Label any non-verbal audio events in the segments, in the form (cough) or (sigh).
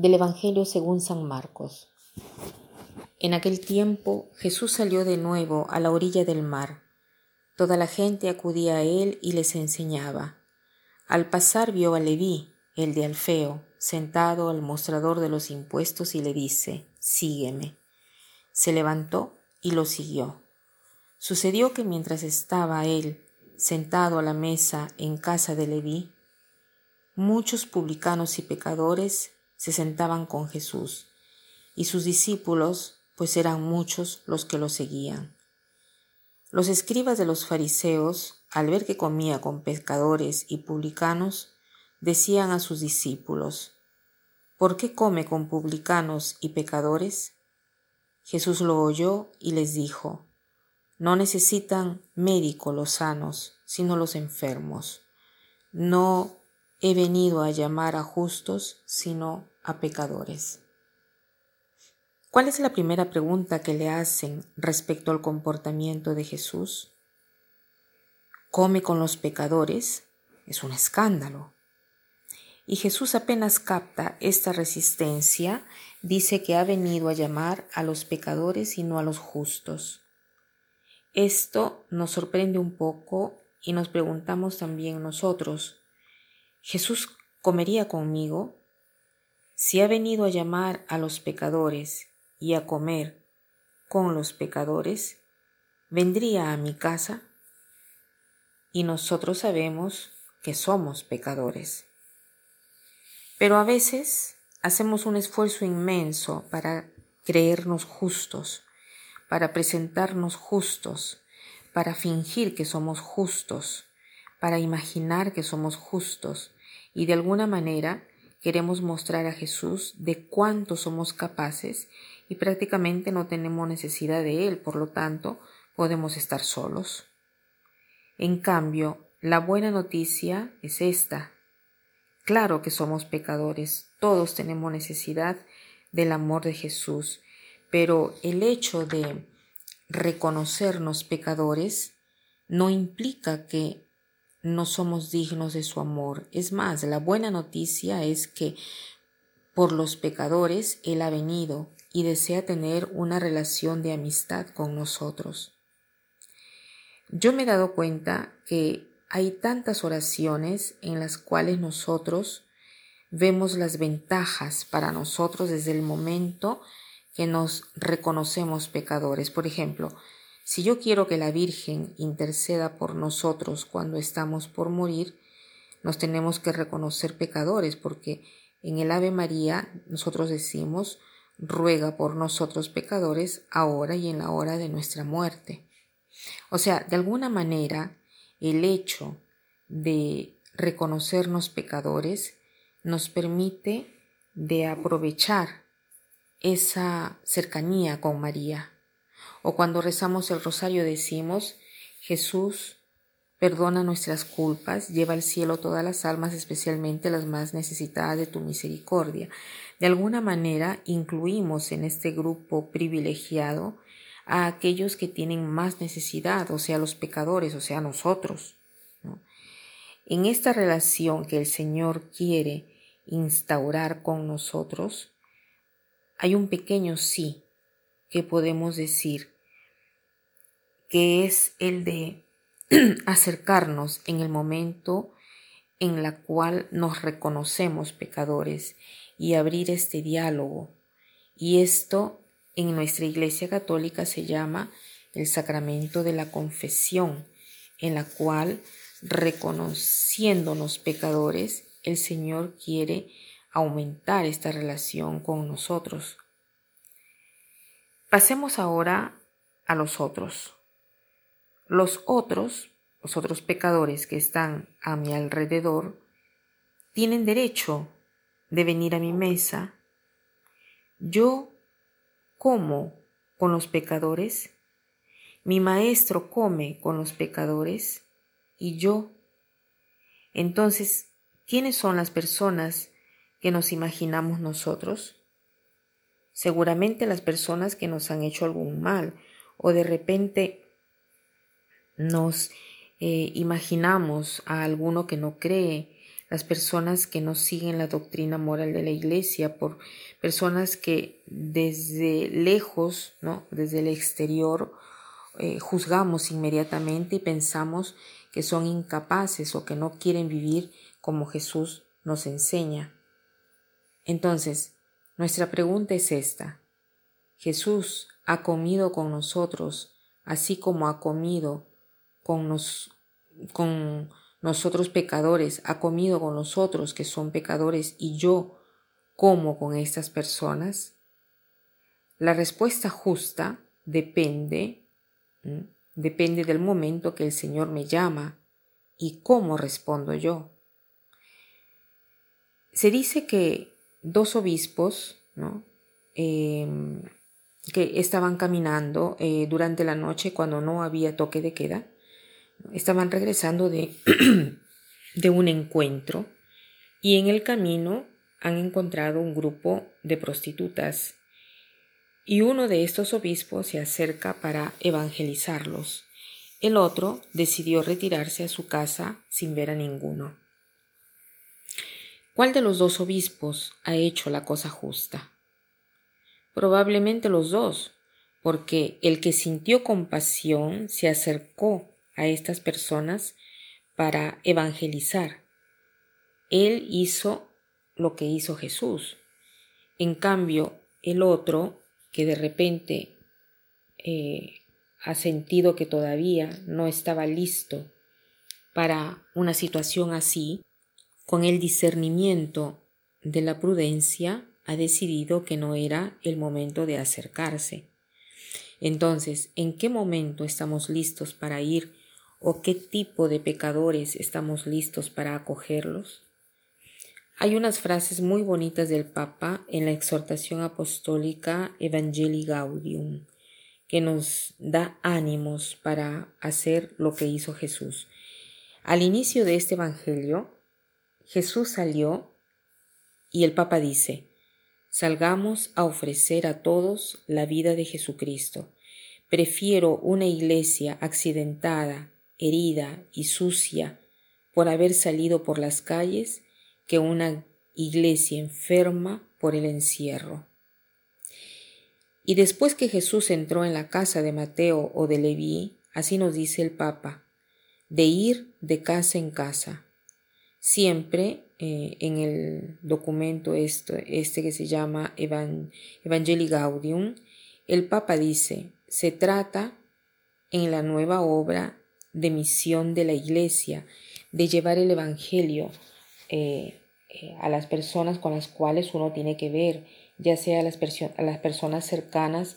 Del Evangelio según San Marcos. En aquel tiempo Jesús salió de nuevo a la orilla del mar. Toda la gente acudía a él y les enseñaba. Al pasar vio a Leví, el de Alfeo, sentado al mostrador de los impuestos y le dice, Sígueme. Se levantó y lo siguió. Sucedió que mientras estaba él sentado a la mesa en casa de Leví, muchos publicanos y pecadores se sentaban con Jesús, y sus discípulos, pues eran muchos los que lo seguían. Los escribas de los fariseos, al ver que comía con pecadores y publicanos, decían a sus discípulos, ¿Por qué come con publicanos y pecadores? Jesús lo oyó y les dijo, No necesitan médico los sanos, sino los enfermos. No he venido a llamar a justos, sino a pecadores. ¿Cuál es la primera pregunta que le hacen respecto al comportamiento de Jesús? ¿Come con los pecadores? Es un escándalo. Y Jesús apenas capta esta resistencia, dice que ha venido a llamar a los pecadores y no a los justos. Esto nos sorprende un poco y nos preguntamos también nosotros, ¿Jesús comería conmigo? Si ha venido a llamar a los pecadores y a comer con los pecadores, ¿vendría a mi casa? Y nosotros sabemos que somos pecadores. Pero a veces hacemos un esfuerzo inmenso para creernos justos, para presentarnos justos, para fingir que somos justos, para imaginar que somos justos y de alguna manera queremos mostrar a Jesús de cuánto somos capaces y prácticamente no tenemos necesidad de Él, por lo tanto podemos estar solos. En cambio, la buena noticia es esta. Claro que somos pecadores, todos tenemos necesidad del amor de Jesús, pero el hecho de reconocernos pecadores no implica que no somos dignos de su amor. Es más, la buena noticia es que por los pecadores Él ha venido y desea tener una relación de amistad con nosotros. Yo me he dado cuenta que hay tantas oraciones en las cuales nosotros vemos las ventajas para nosotros desde el momento que nos reconocemos pecadores. Por ejemplo, si yo quiero que la Virgen interceda por nosotros cuando estamos por morir, nos tenemos que reconocer pecadores, porque en el Ave María nosotros decimos, ruega por nosotros pecadores, ahora y en la hora de nuestra muerte. O sea, de alguna manera, el hecho de reconocernos pecadores nos permite de aprovechar esa cercanía con María. O cuando rezamos el rosario decimos, Jesús, perdona nuestras culpas, lleva al cielo todas las almas, especialmente las más necesitadas de tu misericordia. De alguna manera incluimos en este grupo privilegiado a aquellos que tienen más necesidad, o sea, los pecadores, o sea, nosotros. En esta relación que el Señor quiere instaurar con nosotros, hay un pequeño sí que podemos decir, que es el de (clears throat) acercarnos en el momento en la cual nos reconocemos pecadores y abrir este diálogo. Y esto en nuestra Iglesia Católica se llama el sacramento de la confesión, en la cual, reconociéndonos pecadores, el Señor quiere aumentar esta relación con nosotros. Pasemos ahora a los otros. Los otros, los otros pecadores que están a mi alrededor, tienen derecho de venir a mi mesa. Yo como con los pecadores, mi maestro come con los pecadores y yo. Entonces, ¿quiénes son las personas que nos imaginamos nosotros? Seguramente las personas que nos han hecho algún mal o de repente nos eh, imaginamos a alguno que no cree, las personas que no siguen la doctrina moral de la iglesia, por personas que desde lejos, ¿no? desde el exterior, eh, juzgamos inmediatamente y pensamos que son incapaces o que no quieren vivir como Jesús nos enseña. Entonces, nuestra pregunta es esta. ¿Jesús ha comido con nosotros así como ha comido con, nos, con nosotros pecadores, ha comido con nosotros que son pecadores y yo como con estas personas? La respuesta justa depende, depende del momento que el Señor me llama y cómo respondo yo. Se dice que dos obispos, ¿no? Em, que estaban caminando eh, durante la noche cuando no había toque de queda, estaban regresando de, (clears throat) de un encuentro y en el camino han encontrado un grupo de prostitutas y uno de estos obispos se acerca para evangelizarlos. El otro decidió retirarse a su casa sin ver a ninguno. ¿Cuál de los dos obispos ha hecho la cosa justa? Probablemente los dos, porque el que sintió compasión se acercó a estas personas para evangelizar. Él hizo lo que hizo Jesús. En cambio, el otro, que de repente eh, ha sentido que todavía no estaba listo para una situación así, con el discernimiento de la prudencia, ha decidido que no era el momento de acercarse. Entonces, ¿en qué momento estamos listos para ir o qué tipo de pecadores estamos listos para acogerlos? Hay unas frases muy bonitas del Papa en la exhortación apostólica Evangelii Gaudium que nos da ánimos para hacer lo que hizo Jesús. Al inicio de este Evangelio, Jesús salió y el Papa dice, Salgamos a ofrecer a todos la vida de Jesucristo. Prefiero una iglesia accidentada, herida y sucia por haber salido por las calles que una iglesia enferma por el encierro. Y después que Jesús entró en la casa de Mateo o de Leví, así nos dice el Papa, de ir de casa en casa, siempre eh, en el documento este, que se llama Evangelii Gaudium, el Papa dice, se trata en la nueva obra de misión de la Iglesia, de llevar el Evangelio eh, eh, a las personas con las cuales uno tiene que ver, ya sea a las, a las personas cercanas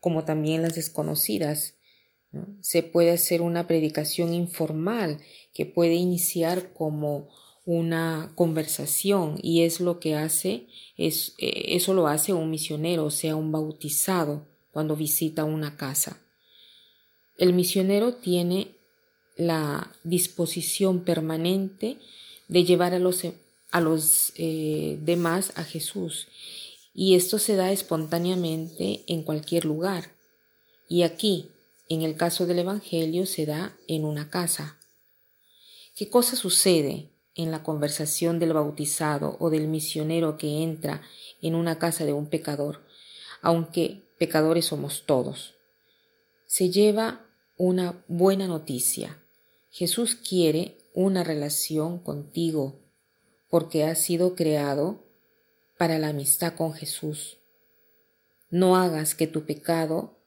como también las desconocidas. Se puede hacer una predicación informal que puede iniciar como una conversación y es lo que hace, es, eh, eso lo hace un misionero, o sea, un bautizado cuando visita una casa. El misionero tiene la disposición permanente de llevar a los, a los eh, demás a Jesús y esto se da espontáneamente en cualquier lugar. Y aquí, en el caso del Evangelio, se da en una casa. ¿Qué cosa sucede en la conversación del bautizado o del misionero que entra en una casa de un pecador, aunque pecadores somos todos. Se lleva una buena noticia. Jesús quiere una relación contigo porque has sido creado para la amistad con Jesús. No hagas que tu pecado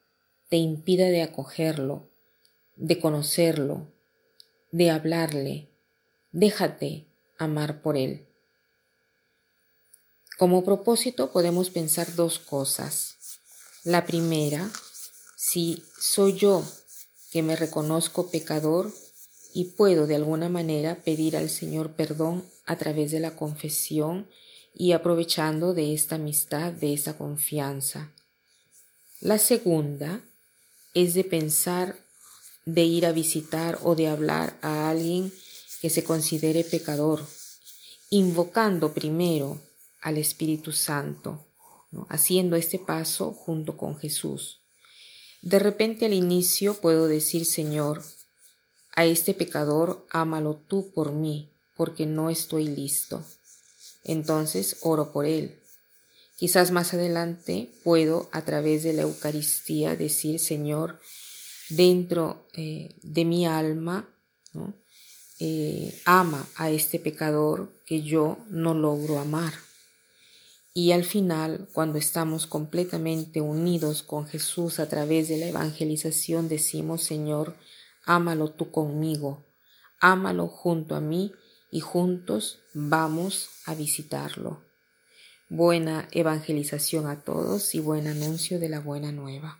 te impida de acogerlo, de conocerlo, de hablarle, Déjate amar por Él. Como propósito podemos pensar dos cosas. La primera, si soy yo que me reconozco pecador y puedo de alguna manera pedir al Señor perdón a través de la confesión y aprovechando de esta amistad, de esta confianza. La segunda es de pensar de ir a visitar o de hablar a alguien que se considere pecador, invocando primero al Espíritu Santo, haciendo este paso junto con Jesús. De repente al inicio puedo decir, Señor, a este pecador ámalo tú por mí, porque no estoy listo. Entonces oro por él. Quizás más adelante puedo a través de la Eucaristía decir, Señor, dentro eh, de mi alma, eh, ama a este pecador que yo no logro amar. Y al final, cuando estamos completamente unidos con Jesús a través de la evangelización, decimos, Señor, ámalo tú conmigo, ámalo junto a mí y juntos vamos a visitarlo. Buena evangelización a todos y buen anuncio de la buena nueva.